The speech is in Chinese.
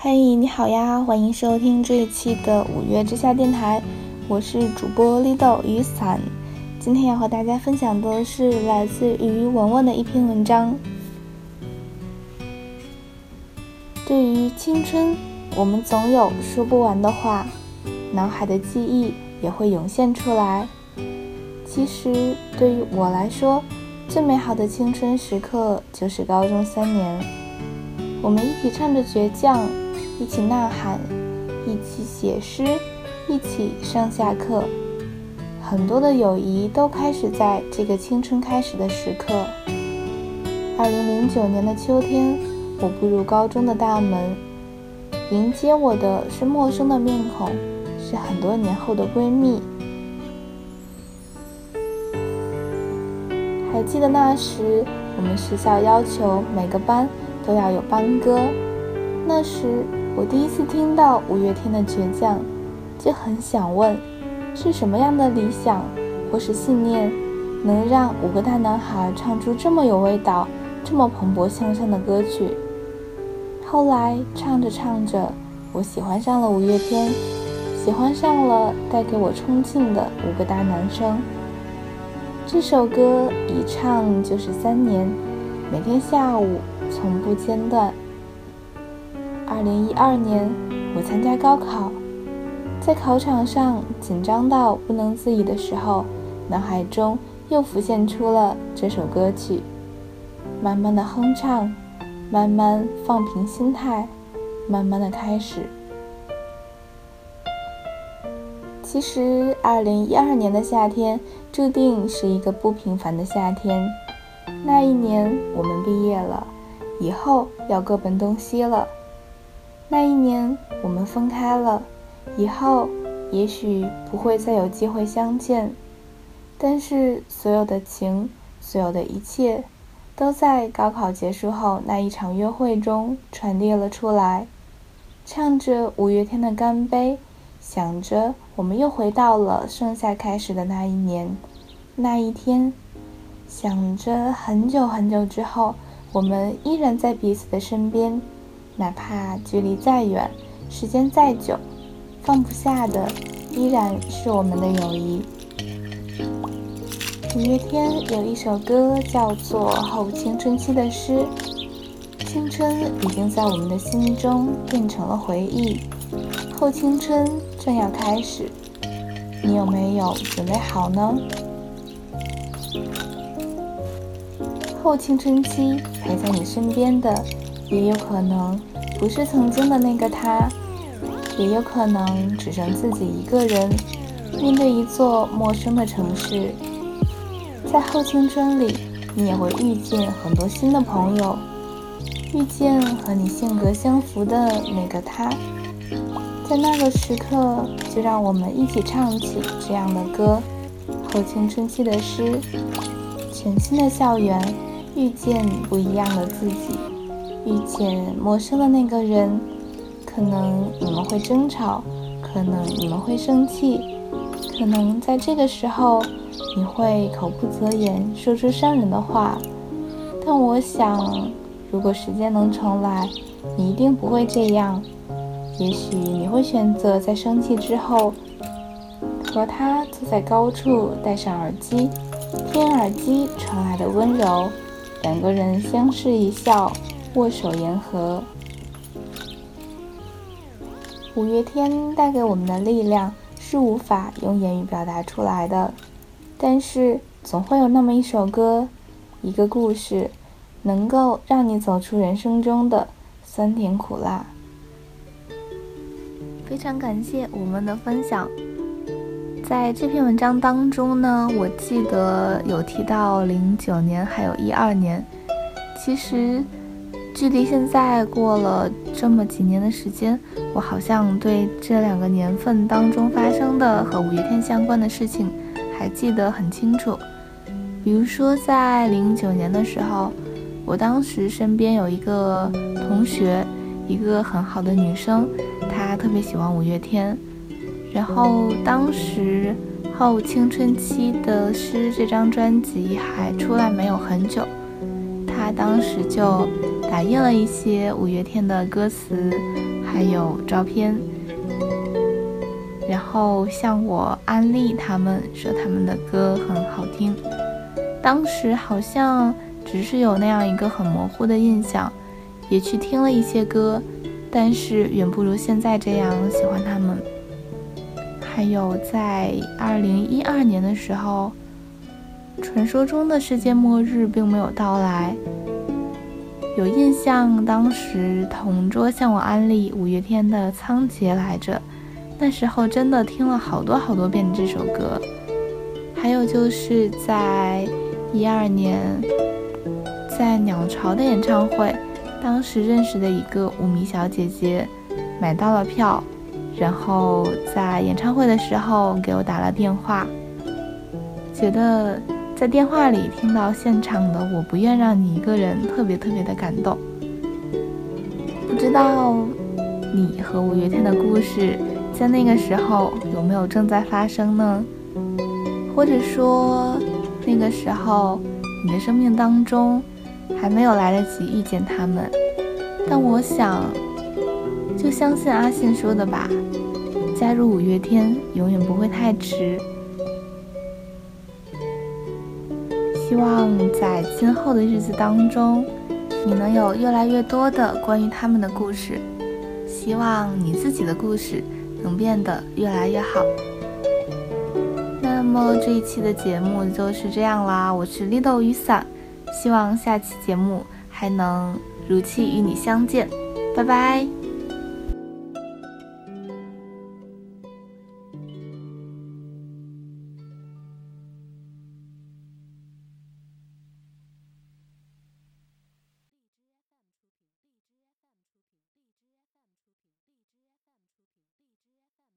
嘿，你好呀，欢迎收听这一期的五月之下电台，我是主播绿豆雨伞。今天要和大家分享的是来自于文文的一篇文章。对于青春，我们总有说不完的话，脑海的记忆也会涌现出来。其实对于我来说，最美好的青春时刻就是高中三年，我们一起唱着倔强。一起呐喊，一起写诗，一起上下课，很多的友谊都开始在这个青春开始的时刻。二零零九年的秋天，我步入高中的大门，迎接我的是陌生的面孔，是很多年后的闺蜜。还记得那时，我们学校要求每个班都要有班歌，那时。我第一次听到五月天的《倔强》，就很想问，是什么样的理想或是信念，能让五个大男孩唱出这么有味道、这么蓬勃向上的歌曲？后来唱着唱着，我喜欢上了五月天，喜欢上了带给我冲劲的五个大男生。这首歌一唱就是三年，每天下午从不间断。二零一二年，我参加高考，在考场上紧张到不能自已的时候，脑海中又浮现出了这首歌曲，慢慢的哼唱，慢慢放平心态，慢慢的开始。其实，二零一二年的夏天注定是一个不平凡的夏天。那一年，我们毕业了，以后要各奔东西了。那一年，我们分开了，以后也许不会再有机会相见，但是所有的情，所有的一切，都在高考结束后那一场约会中传递了出来。唱着五月天的《干杯》，想着我们又回到了盛夏开始的那一年，那一天，想着很久很久之后，我们依然在彼此的身边。哪怕距离再远，时间再久，放不下的依然是我们的友谊。五月天有一首歌叫做《后青春期的诗》，青春已经在我们的心中变成了回忆，后青春正要开始，你有没有准备好呢？后青春期陪在你身边的。也有可能不是曾经的那个他，也有可能只剩自己一个人，面对一座陌生的城市。在后青春里，你也会遇见很多新的朋友，遇见和你性格相符的那个他。在那个时刻，就让我们一起唱起这样的歌：后青春期的诗，全新的校园，遇见不一样的自己。遇见陌生的那个人，可能你们会争吵，可能你们会生气，可能在这个时候你会口不择言，说出伤人的话。但我想，如果时间能重来，你一定不会这样。也许你会选择在生气之后，和他坐在高处，戴上耳机，听耳机传来的温柔，两个人相视一笑。握手言和，五月天带给我们的力量是无法用言语表达出来的，但是总会有那么一首歌，一个故事，能够让你走出人生中的酸甜苦辣。非常感谢我们的分享，在这篇文章当中呢，我记得有提到零九年还有一二年，其实。距离现在过了这么几年的时间，我好像对这两个年份当中发生的和五月天相关的事情还记得很清楚。比如说，在零九年的时候，我当时身边有一个同学，一个很好的女生，她特别喜欢五月天。然后当时《后青春期的诗》这张专辑还出来没有很久，她当时就。打印了一些五月天的歌词，还有照片，然后向我安利他们，说他们的歌很好听。当时好像只是有那样一个很模糊的印象，也去听了一些歌，但是远不如现在这样喜欢他们。还有在二零一二年的时候，传说中的世界末日并没有到来。有印象，当时同桌向我安利五月天的《仓颉》来着，那时候真的听了好多好多遍这首歌。还有就是在一二年，在鸟巢的演唱会，当时认识的一个舞迷小姐姐，买到了票，然后在演唱会的时候给我打了电话，觉得。在电话里听到现场的《我不愿让你一个人》，特别特别的感动。不知道你和五月天的故事，在那个时候有没有正在发生呢？或者说，那个时候你的生命当中还没有来得及遇见他们？但我想，就相信阿信说的吧，加入五月天永远不会太迟。希望在今后的日子当中，你能有越来越多的关于他们的故事。希望你自己的故事能变得越来越好。那么这一期的节目就是这样啦，我是绿豆雨伞，希望下期节目还能如期与你相见，拜拜。